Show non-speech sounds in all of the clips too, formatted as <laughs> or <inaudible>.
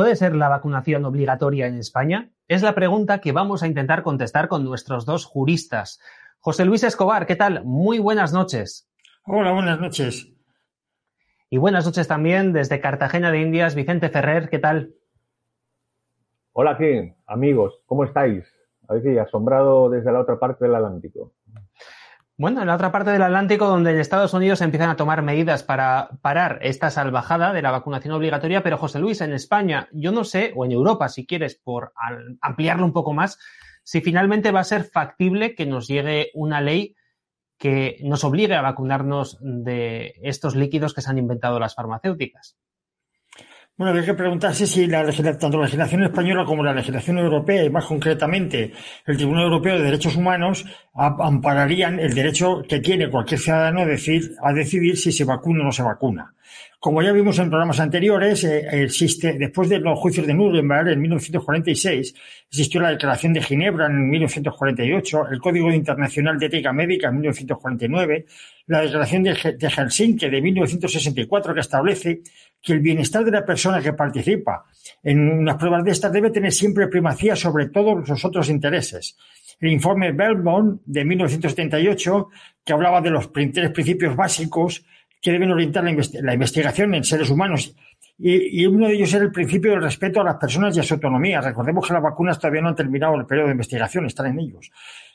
¿Puede ser la vacunación obligatoria en España? Es la pregunta que vamos a intentar contestar con nuestros dos juristas. José Luis Escobar, ¿qué tal? Muy buenas noches. Hola, buenas noches. Y buenas noches también desde Cartagena de Indias, Vicente Ferrer, ¿qué tal? Hola, ¿qué? Amigos, ¿cómo estáis? Aquí, asombrado desde la otra parte del Atlántico. Bueno, en la otra parte del Atlántico, donde en Estados Unidos empiezan a tomar medidas para parar esta salvajada de la vacunación obligatoria, pero José Luis, en España, yo no sé, o en Europa, si quieres, por ampliarlo un poco más, si finalmente va a ser factible que nos llegue una ley que nos obligue a vacunarnos de estos líquidos que se han inventado las farmacéuticas. Bueno, hay que preguntarse si la tanto la legislación española como la legislación europea, y más concretamente el Tribunal Europeo de Derechos Humanos, ampararían el derecho que tiene cualquier ciudadano a, decir, a decidir si se vacuna o no se vacuna. Como ya vimos en programas anteriores, eh, existe, después de los juicios de Nuremberg en 1946, existió la Declaración de Ginebra en 1948, el Código Internacional de Ética Médica en 1949, la Declaración de, Helsinki de 1964 que establece que el bienestar de la persona que participa en unas pruebas de estas debe tener siempre primacía sobre todos los otros intereses. El informe Belmont de 1978, que hablaba de los tres principios básicos que deben orientar la, investigación en seres humanos. Y, uno de ellos era el principio del respeto a las personas y a su autonomía. Recordemos que las vacunas todavía no han terminado el periodo de investigación, están en ellos.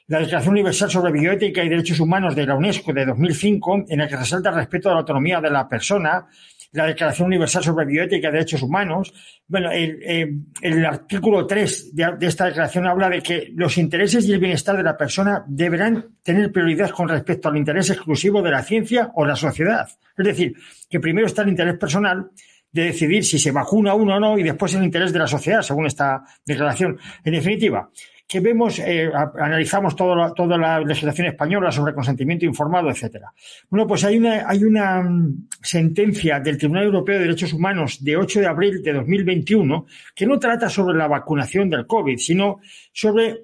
La Declaración Universal sobre Bioética y Derechos Humanos de la UNESCO de 2005, en la que resalta el respeto a la autonomía de la persona, la Declaración Universal sobre Bioética y Derechos Humanos. Bueno, el, eh, artículo 3 de, de, esta declaración habla de que los intereses y el bienestar de la persona deberán tener prioridad con respecto al interés exclusivo de la ciencia o la sociedad. Es decir, que primero está el interés personal de decidir si se vacuna uno o no y después el interés de la sociedad, según esta declaración. En definitiva, que vemos, eh, analizamos toda la legislación española sobre consentimiento informado, etcétera. Bueno, pues hay una, hay una mm, sentencia del Tribunal Europeo de Derechos Humanos de 8 de abril de 2021 que no trata sobre la vacunación del COVID, sino sobre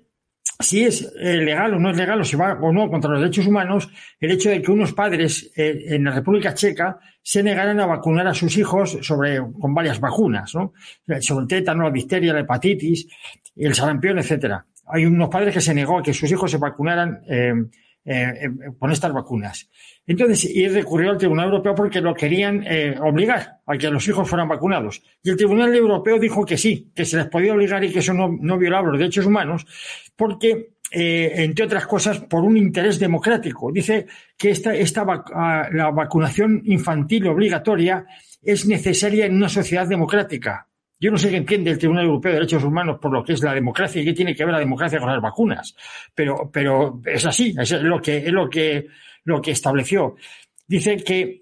si es eh, legal o no es legal o si va o no contra los derechos humanos el hecho de que unos padres eh, en la República Checa se negaran a vacunar a sus hijos sobre con varias vacunas, ¿no? Sobre el tétano, la difteria, la hepatitis, el sarampión, etcétera hay unos padres que se negó a que sus hijos se vacunaran eh, eh, eh, con estas vacunas. Entonces, y recurrió al Tribunal Europeo porque lo querían obligar a que los hijos fueran vacunados. Y el Tribunal Europeo dijo que sí, que se les podía obligar y que eso no, violaba los derechos humanos, porque, entre otras cosas, por un interés democrático. Dice que esta, esta la vacunación infantil obligatoria es necesaria en una sociedad democrática yo no sé qué entiende el Tribunal Europeo de Derechos Humanos por lo que es la democracia y qué tiene que ver la democracia con las vacunas, pero, pero es así, es lo que, es lo que, lo que estableció. Dice que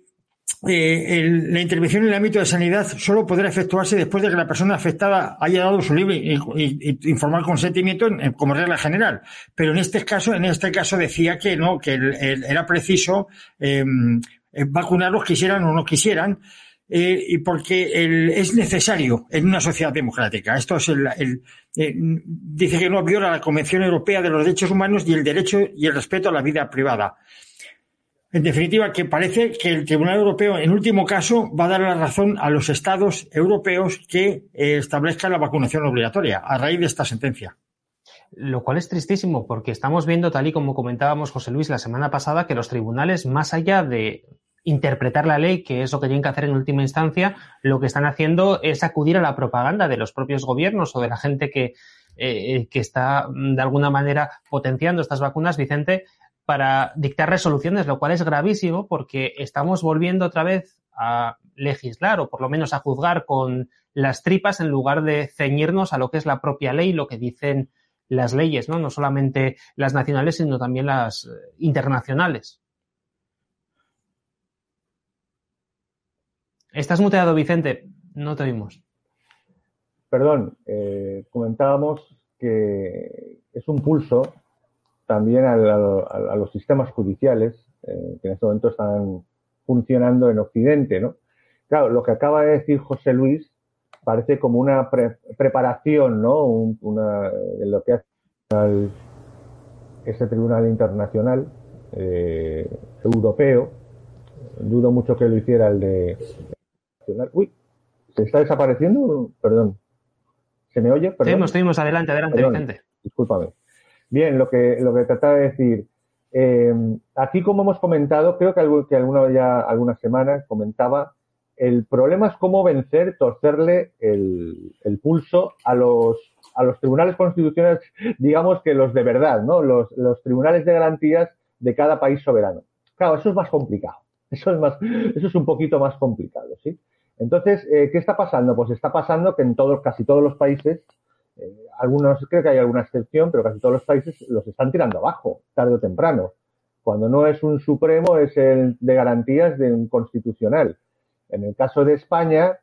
eh, la intervención en el ámbito de sanidad solo podrá efectuarse después de que la persona afectada haya dado su libre y, informal consentimiento como regla general. Pero en este caso, en este caso decía que no, que era preciso eh, vacunarlos quisieran o no quisieran eh, y porque es necesario en una sociedad democrática. Esto es el, eh, dice que no viola la Convención Europea de los Derechos Humanos y el derecho y el respeto a la vida privada. En definitiva, que parece que el Tribunal Europeo, en último caso, va a dar la razón a los Estados europeos que eh, establezcan la vacunación obligatoria a raíz de esta sentencia. Lo cual es tristísimo porque estamos viendo, tal y como comentábamos José Luis la semana pasada, que los tribunales, más allá de interpretar la ley, que es lo que tienen que hacer en última instancia, lo que están haciendo es acudir a la propaganda de los propios gobiernos o de la gente que, eh, que está mm, de alguna manera potenciando estas vacunas, Vicente, para dictar resoluciones, lo cual es gravísimo porque estamos volviendo otra vez a legislar o por lo menos a juzgar con las tripas en lugar de ceñirnos a lo que es la propia ley, lo que dicen las leyes, ¿no? No solamente las nacionales, sino también las eh, internacionales. Estás muteado, Vicente. No te oímos. Perdón, eh, comentábamos que es un pulso también a, los sistemas judiciales eh, que en este momento están funcionando en Occidente, ¿no? Claro, lo que acaba de decir José Luis parece como una preparación, ¿no? una, de lo que hace ese tribunal internacional eh, europeo. Dudo mucho que lo hiciera el de. Uy, ¿se está desapareciendo? Perdón. ¿Se me oye? Perdón. Seguimos, Adelante, adelante, Vicente. Discúlpame. Bien, lo que, lo que trataba de decir. Eh, aquí, como hemos comentado, creo que, que alguna, ya algunas semanas comentaba el problema es cómo vencer, torcerle el, pulso a los, a los tribunales constitucionales, digamos que los de verdad, ¿no? Los, tribunales de garantías de cada país soberano. Claro, eso es más complicado. Eso es más, eso es un poquito más complicado, ¿sí? Entonces, eh, ¿qué está pasando? Pues está pasando que en todos, casi todos los países, eh, algunos, creo que hay alguna excepción, pero casi todos los países los están tirando abajo, tarde o temprano. Cuando no es un supremo, es el de garantías de un constitucional. En el caso de España,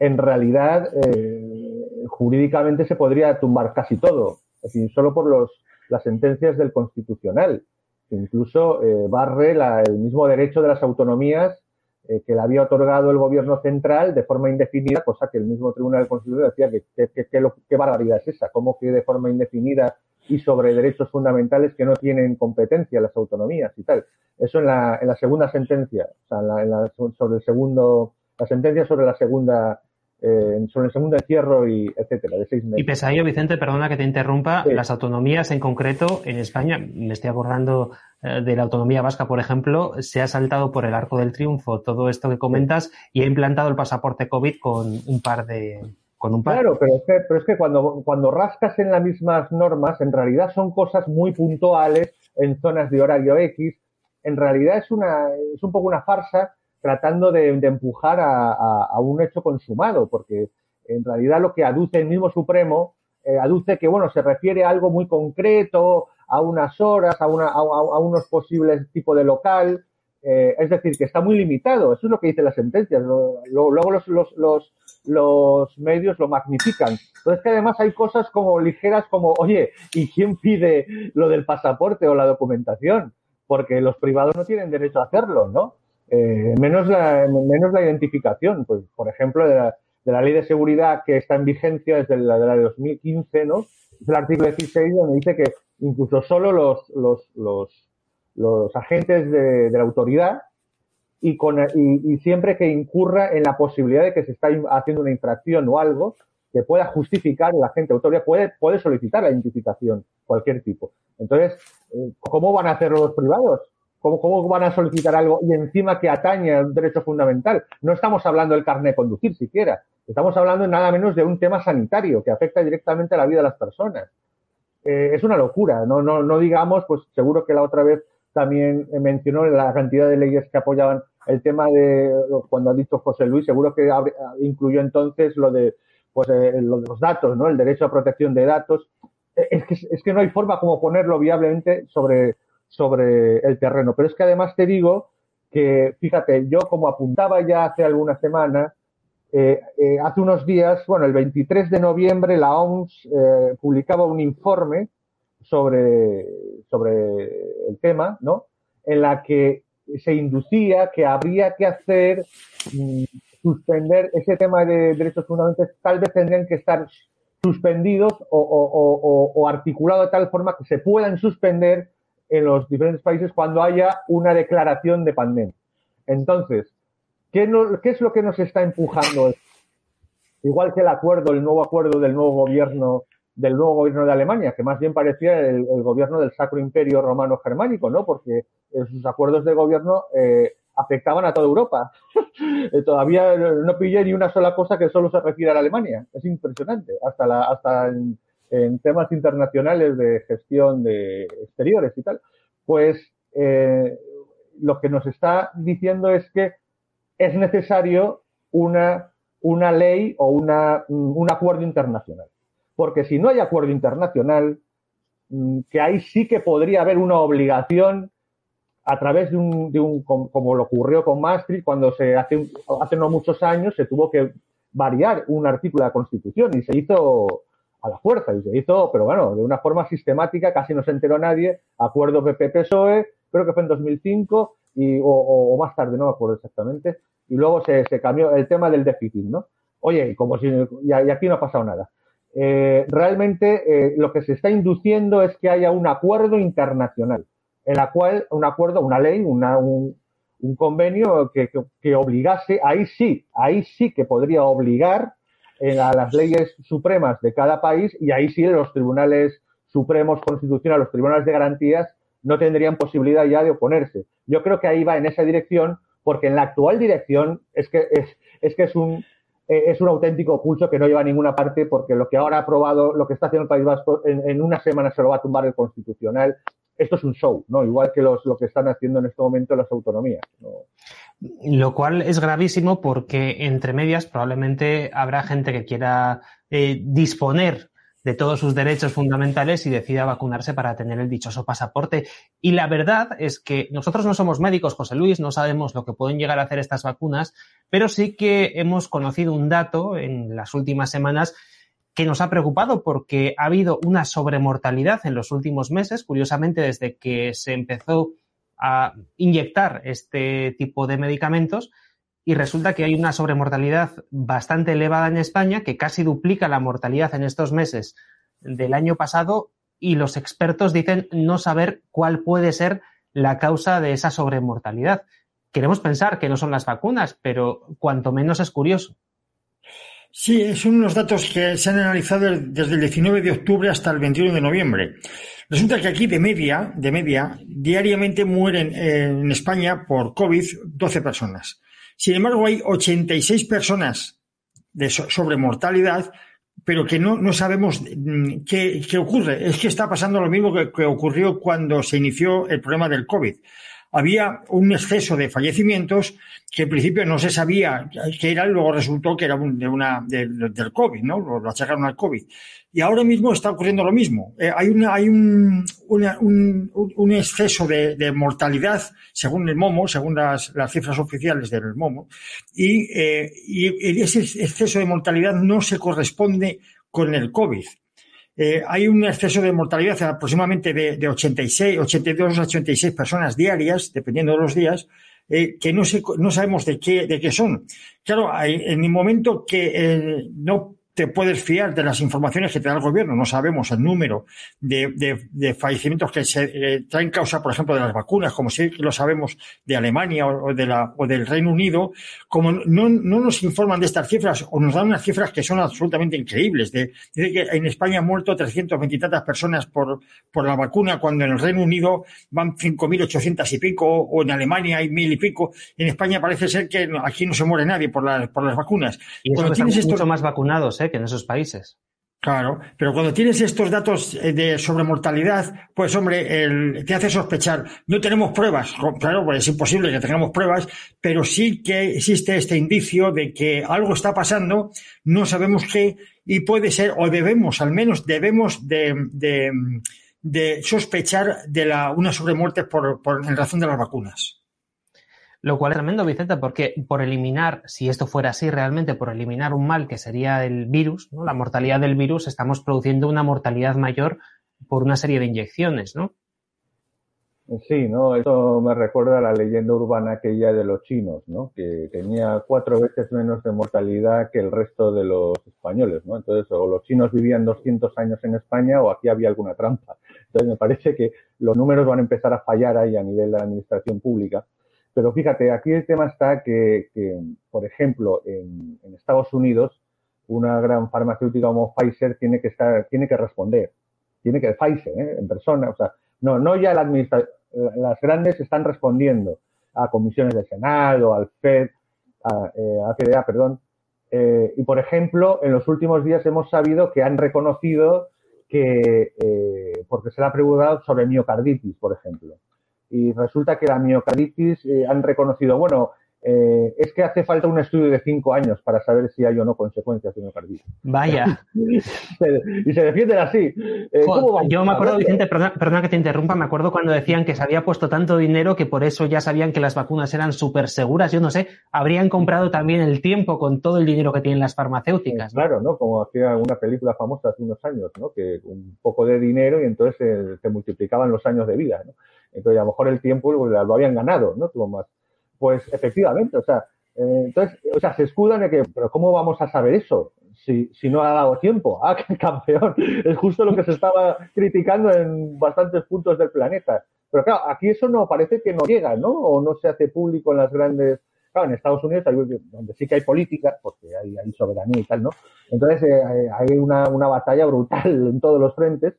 en realidad, eh, jurídicamente se podría tumbar casi todo, es decir, solo por los, las sentencias del Constitucional. Incluso barre el mismo derecho de las autonomías eh, que le había otorgado el gobierno central de forma indefinida, cosa que el mismo Tribunal Constitucional decía que qué barbaridad es esa, cómo que de forma indefinida y sobre derechos fundamentales que no tienen competencia las autonomías y tal. Eso en la, en la segunda sentencia, o sea, en la, sobre el segundo, la sentencia sobre la segunda, eh, sobre el segundo encierro y etcétera, de seis meses. Y pese a ello, Vicente, perdona que te interrumpa, las autonomías en concreto en España, me estoy acordando eh, de la autonomía vasca, por ejemplo, se ha saltado por el arco del triunfo todo esto que comentas y ha implantado el pasaporte COVID con un par de, Claro, pero es que, pero es que cuando, cuando rascas en las mismas normas, en realidad son cosas muy puntuales en zonas de horario X. En realidad es, una, es un poco una farsa tratando de, empujar a, un hecho consumado, porque en realidad lo que aduce el mismo Supremo, eh, aduce que, bueno, se refiere a algo muy concreto, a unas horas, a, una, a, unos posibles tipos de local, eh, es decir, que está muy limitado. Eso es lo que dice la sentencia. Luego los, los, los, los medios lo magnifican. Pero es que además hay cosas como ligeras como, oye, ¿y quién pide lo del pasaporte o la documentación? Porque los privados no tienen derecho a hacerlo, ¿no? Eh, menos, la, menos la identificación. Pues, por ejemplo, de la, de la ley de seguridad que está en vigencia desde la de, la de 2015, ¿no? Es el artículo 16 donde dice que incluso solo los, los, los, los agentes de, de la autoridad y, con, y, siempre que incurra en la posibilidad de que se está haciendo una infracción o algo que pueda justificar, la gente autoridad puede, puede solicitar la identificación, cualquier tipo. Entonces, eh, ¿cómo van a hacerlo los privados? ¿Cómo, ¿Cómo van a solicitar algo y encima que atañe a un derecho fundamental? No estamos hablando del carnet de conducir siquiera. Estamos hablando nada menos de un tema sanitario que afecta directamente a la vida de las personas. Eh, es una locura. No, digamos, pues seguro que la otra vez también mencionó la cantidad de leyes que apoyaban el tema de, cuando ha dicho José Luis, seguro que incluyó entonces lo de, pues, eh, los datos, ¿no? El derecho a protección de datos. Eh, es que no hay forma como ponerlo viablemente sobre, sobre el terreno. Pero es que además te digo que, fíjate, yo como apuntaba ya hace algunas semanas, eh, hace unos días, bueno, el 23 de noviembre la OMS publicaba un informe sobre, sobre el tema, ¿no? En la que se inducía que habría que hacer, mm, suspender ese tema de derechos fundamentales, tal vez tendrían que estar suspendidos o, o, articulados de tal forma que se puedan suspender en los diferentes países cuando haya una declaración de pandemia. Entonces, ¿qué, ¿qué es lo que nos está empujando? Igual que el acuerdo, el nuevo acuerdo del nuevo gobierno del nuevo gobierno de Alemania, que más bien parecía el, gobierno del Sacro Imperio Romano Germánico, ¿no? Porque sus acuerdos de gobierno eh, afectaban a toda Europa. <laughs> Eh, todavía no pillé ni una sola cosa que solo se refiere a Alemania. Es impresionante. Hasta, la, hasta en, temas internacionales de gestión de exteriores y tal. Pues eh, lo que nos está diciendo es que es necesario una, una ley o una, un acuerdo internacional. Porque si no hay acuerdo internacional, mm, que ahí sí que podría haber una obligación a través de un, de un como lo ocurrió con Maastricht cuando se hace, hace no muchos años se tuvo que variar un artículo de la Constitución y se hizo a la fuerza y se hizo, pero bueno, de una forma sistemática, casi no se enteró nadie, acuerdo PP-PSOE, creo que fue en 2005 y, o, más tarde, no me acuerdo exactamente, y luego se, se cambió el tema del déficit, ¿no? Oye, como si, y, aquí no ha pasado nada. Eh, realmente eh, lo que se está induciendo es que haya un acuerdo internacional, en la cual, un acuerdo, una ley, una, un, convenio que, que, obligase, ahí sí, ahí sí que podría obligar a las leyes supremas de cada país y ahí sí los tribunales supremos constitucionales, los tribunales de garantías no tendrían posibilidad ya de oponerse. Yo creo que ahí va en esa dirección porque en la actual dirección es que es, es que es un eh, es un auténtico pulso que no lleva a ninguna parte porque lo que ahora ha aprobado, lo que está haciendo el País Vasco, en, una semana se lo va a tumbar el Constitucional. Esto es un show, ¿no? Igual que los, lo que están haciendo en este momento las autonomías. ¿no? Lo cual es gravísimo porque entre medias probablemente habrá gente que quiera eh, disponer de todos sus derechos fundamentales y decida vacunarse para tener el dichoso pasaporte. Y la verdad es que nosotros no somos médicos, José Luis, no sabemos lo que pueden llegar a hacer estas vacunas, pero sí que hemos conocido un dato en las últimas semanas que nos ha preocupado porque ha habido una sobremortalidad en los últimos meses, curiosamente desde que se empezó a inyectar este tipo de medicamentos y resulta que hay una sobremortalidad bastante elevada en España que casi duplica la mortalidad en estos meses del año pasado y los expertos dicen no saber cuál puede ser la causa de esa sobremortalidad. Queremos pensar que no son las vacunas, pero cuanto menos es curioso. Sí, son unos datos que se han analizado desde el 19 de octubre hasta el 21 de noviembre. Resulta que aquí de media, de media, diariamente mueren en España por COVID 12 personas. Sin embargo, hay 86 personas de sobre mortalidad, pero que no, no sabemos qué, qué, ocurre. Es que está pasando lo mismo que, que ocurrió cuando se inició el problema del COVID había un exceso de fallecimientos que en principio no se sabía qué era, luego resultó que era un, de una, de, del COVID, ¿no? Lo, lo, achacaron al COVID. Y ahora mismo está ocurriendo lo mismo. Eh, hay una, hay un, una, un, un, exceso de, mortalidad, según el MOMO, según las, cifras oficiales del MOMO, y, eh, y ese exceso de mortalidad no se corresponde con el COVID. Eh, hay un exceso de mortalidad aproximadamente de, de 86, 82 a 86 personas diarias, dependiendo de los días, eh, que no, sé, no sabemos de qué, de qué son. Claro, hay, en el momento que eh, no te puedes fiar de las informaciones que te da el gobierno. No sabemos el número de, de, de fallecimientos que se eh, traen causa, por ejemplo, de las vacunas, como sí lo sabemos de Alemania o, de la, o del Reino Unido. Como no, no nos informan de estas cifras o nos dan unas cifras que son absolutamente increíbles. De, dice que en España han muerto 320 y tantas personas por, por la vacuna, cuando en el Reino Unido van 5.800 y pico, o en Alemania hay mil y pico. En España parece ser que aquí no se muere nadie por, la, por las vacunas. Y cuando tienes esto, mucho más vacunados, ¿eh? Que en esos países. Claro, pero cuando tienes estos datos de sobremortalidad, pues hombre, el, te hace sospechar. No tenemos pruebas, claro, pues es imposible que tengamos pruebas, pero sí que existe este indicio de que algo está pasando, no sabemos qué, y puede ser, o debemos, al menos debemos de, de, de sospechar de la, una sobremuerte por, por, en razón de las vacunas. Lo cual es tremendo, Vicente, porque por eliminar, si esto fuera así realmente, por eliminar un mal que sería el virus, ¿no? la mortalidad del virus, estamos produciendo una mortalidad mayor por una serie de inyecciones, ¿no? Sí, ¿no? Eso me recuerda a la leyenda urbana aquella de los chinos, ¿no? Que tenía cuatro veces menos de mortalidad que el resto de los españoles, ¿no? Entonces, o los chinos vivían 200 años en España o aquí había alguna trampa. Entonces, me parece que los números van a empezar a fallar ahí a nivel de la administración pública. Pero fíjate, aquí el tema está que, por ejemplo, en, Estados Unidos, una gran farmacéutica como Pfizer tiene que estar, tiene que responder. Tiene que, Pfizer, ¿eh? en persona, o sea, no, no ya la las grandes están respondiendo a comisiones del Senado, al FED, a, eh, FDA, perdón. Eh, y por ejemplo, en los últimos días hemos sabido que han reconocido que, eh, porque se le ha preguntado sobre miocarditis, por ejemplo y resulta que la miocarditis eh, han reconocido, bueno, eh, es que hace falta un estudio de cinco años para saber si hay o no consecuencias de miocarditis. Vaya. <laughs> y se defienden así. Eh, yo me acuerdo, Vicente, perdona, que te interrumpa, me acuerdo cuando decían que se había puesto tanto dinero que por eso ya sabían que las vacunas eran súper seguras. Yo no sé, habrían comprado también el tiempo con todo el dinero que tienen las farmacéuticas. Claro, ¿no? Como hacía una película famosa hace unos años, ¿no? Que un poco de dinero y entonces se, multiplicaban los años de vida, ¿no? Entonces a lo mejor el tiempo lo, lo habían ganado, ¿no? Tuvo más pues efectivamente, o sea, eh, entonces, o sea, se escudan de que, pero ¿cómo vamos a saber eso? Si, si no ha dado tiempo. <laughs> Ah, qué campeón. Es justo lo que se estaba criticando en bastantes puntos del planeta. Pero claro, aquí eso no parece que no llega, ¿no? O no se hace público en las grandes. Claro, en Estados Unidos, donde sí que hay política, porque hay, hay soberanía y tal, ¿no? Entonces eh, hay una, una batalla brutal en todos los frentes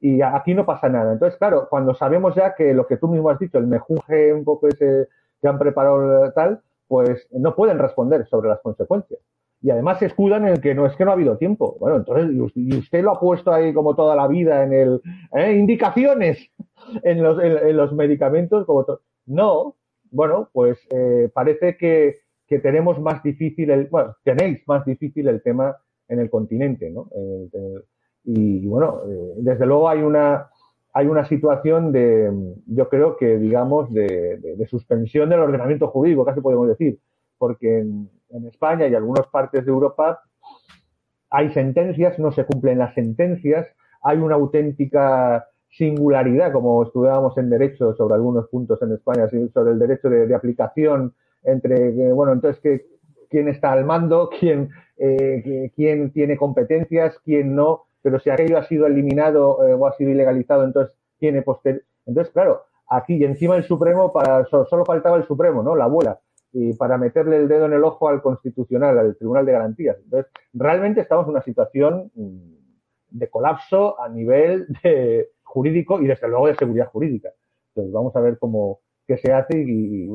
y aquí no pasa nada. Entonces, claro, cuando sabemos ya que lo que tú mismo has dicho, el mejunje un poco ese que han preparado tal, pues no pueden responder sobre las consecuencias. Y además se escudan en que no es que no ha habido tiempo. Bueno, entonces, y usted lo ha puesto ahí como toda la vida en el, ¿eh? indicaciones <laughs> en los, en, los medicamentos, como No, bueno, pues eh, parece que, que, tenemos más difícil el, bueno, tenéis más difícil el tema en el continente, ¿no? y, bueno, eh, desde luego hay una, hay una situación de, yo creo que, digamos, de, suspensión del ordenamiento jurídico, casi podemos decir, porque en, España y algunas partes de Europa hay sentencias, no se cumplen las sentencias, hay una auténtica singularidad, como estudiábamos en derecho sobre algunos puntos en España, sobre el derecho de, aplicación entre, eh, bueno, entonces, que, quién está al mando, quién, eh, quién tiene competencias, quién no pero si aquello ha sido eliminado eh, o ha sido ilegalizado, entonces tiene poster. Entonces, claro, aquí y encima el Supremo, para, solo faltaba el Supremo, ¿no? La abuela. Y para meterle el dedo en el ojo al Constitucional, al Tribunal de Garantías. Entonces, realmente estamos en una situación mm, de colapso a nivel de jurídico y desde luego de seguridad jurídica. Entonces, vamos a ver cómo qué se hace y,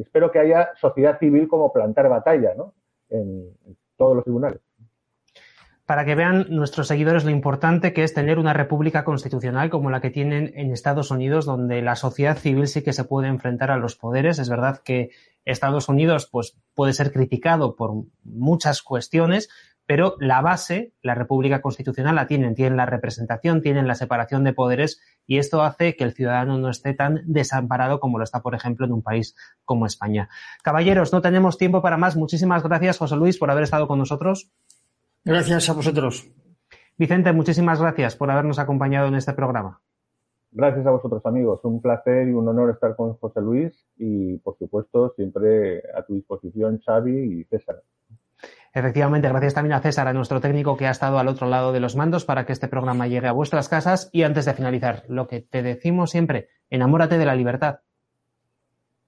espero que haya sociedad civil como plantar batalla, ¿no? en todos los tribunales para que vean nuestros seguidores lo importante que es tener una república constitucional como la que tienen en Estados Unidos, donde la sociedad civil sí que se puede enfrentar a los poderes. Es verdad que Estados Unidos pues, puede ser criticado por muchas cuestiones, pero la base, la república constitucional, la tienen. Tienen la representación, tienen la separación de poderes y esto hace que el ciudadano no esté tan desamparado como lo está, por ejemplo, en un país como España. Caballeros, no tenemos tiempo para más. Muchísimas gracias, José Luis, por haber estado con nosotros. Gracias a vosotros. Vicente, muchísimas gracias por habernos acompañado en este programa. Gracias a vosotros, amigos. Un placer y un honor estar con José Luis y, por supuesto, siempre a tu disposición, Xavi y César. Efectivamente, gracias también a César, a nuestro técnico que ha estado al otro lado de los mandos para que este programa llegue a vuestras casas. Y antes de finalizar, lo que te decimos siempre, enamórate de la libertad.